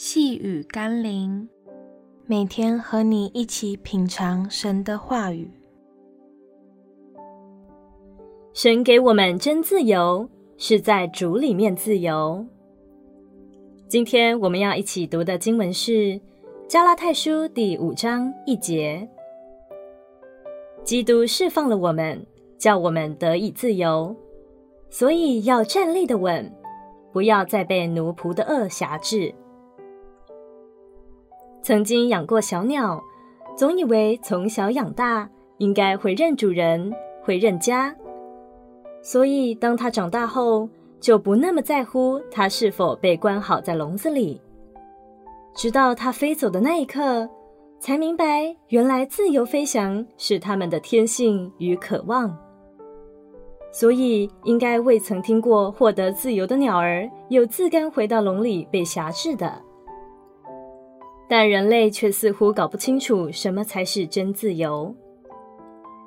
细雨甘霖，每天和你一起品尝神的话语。神给我们真自由，是在主里面自由。今天我们要一起读的经文是《加拉太书》第五章一节：基督释放了我们，叫我们得以自由，所以要站立得稳，不要再被奴仆的恶挟制。曾经养过小鸟，总以为从小养大应该会认主人，会认家，所以当它长大后，就不那么在乎它是否被关好在笼子里。直到它飞走的那一刻，才明白原来自由飞翔是它们的天性与渴望。所以应该未曾听过获得自由的鸟儿又自甘回到笼里被挟制的。但人类却似乎搞不清楚什么才是真自由。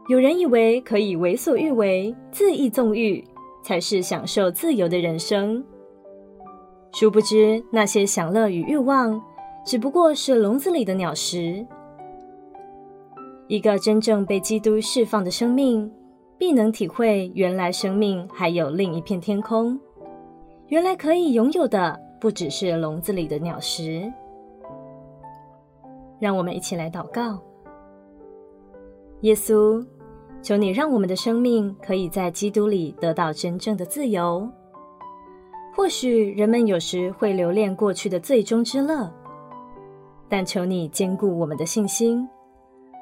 有人以为可以为所欲为、恣意纵欲，才是享受自由的人生。殊不知，那些享乐与欲望，只不过是笼子里的鸟食。一个真正被基督释放的生命，必能体会原来生命还有另一片天空。原来可以拥有的，不只是笼子里的鸟食。让我们一起来祷告。耶稣，求你让我们的生命可以在基督里得到真正的自由。或许人们有时会留恋过去的最终之乐，但求你坚固我们的信心，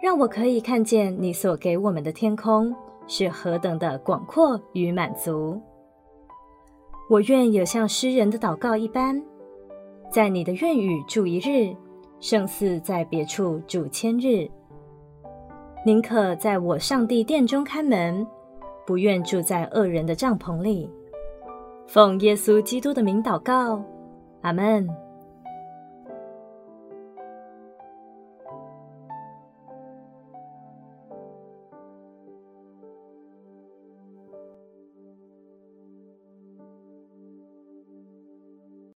让我可以看见你所给我们的天空是何等的广阔与满足。我愿有像诗人的祷告一般，在你的院宇住一日。胜似在别处住千日，宁可在我上帝殿中看门，不愿住在恶人的帐篷里。奉耶稣基督的名祷告，阿门。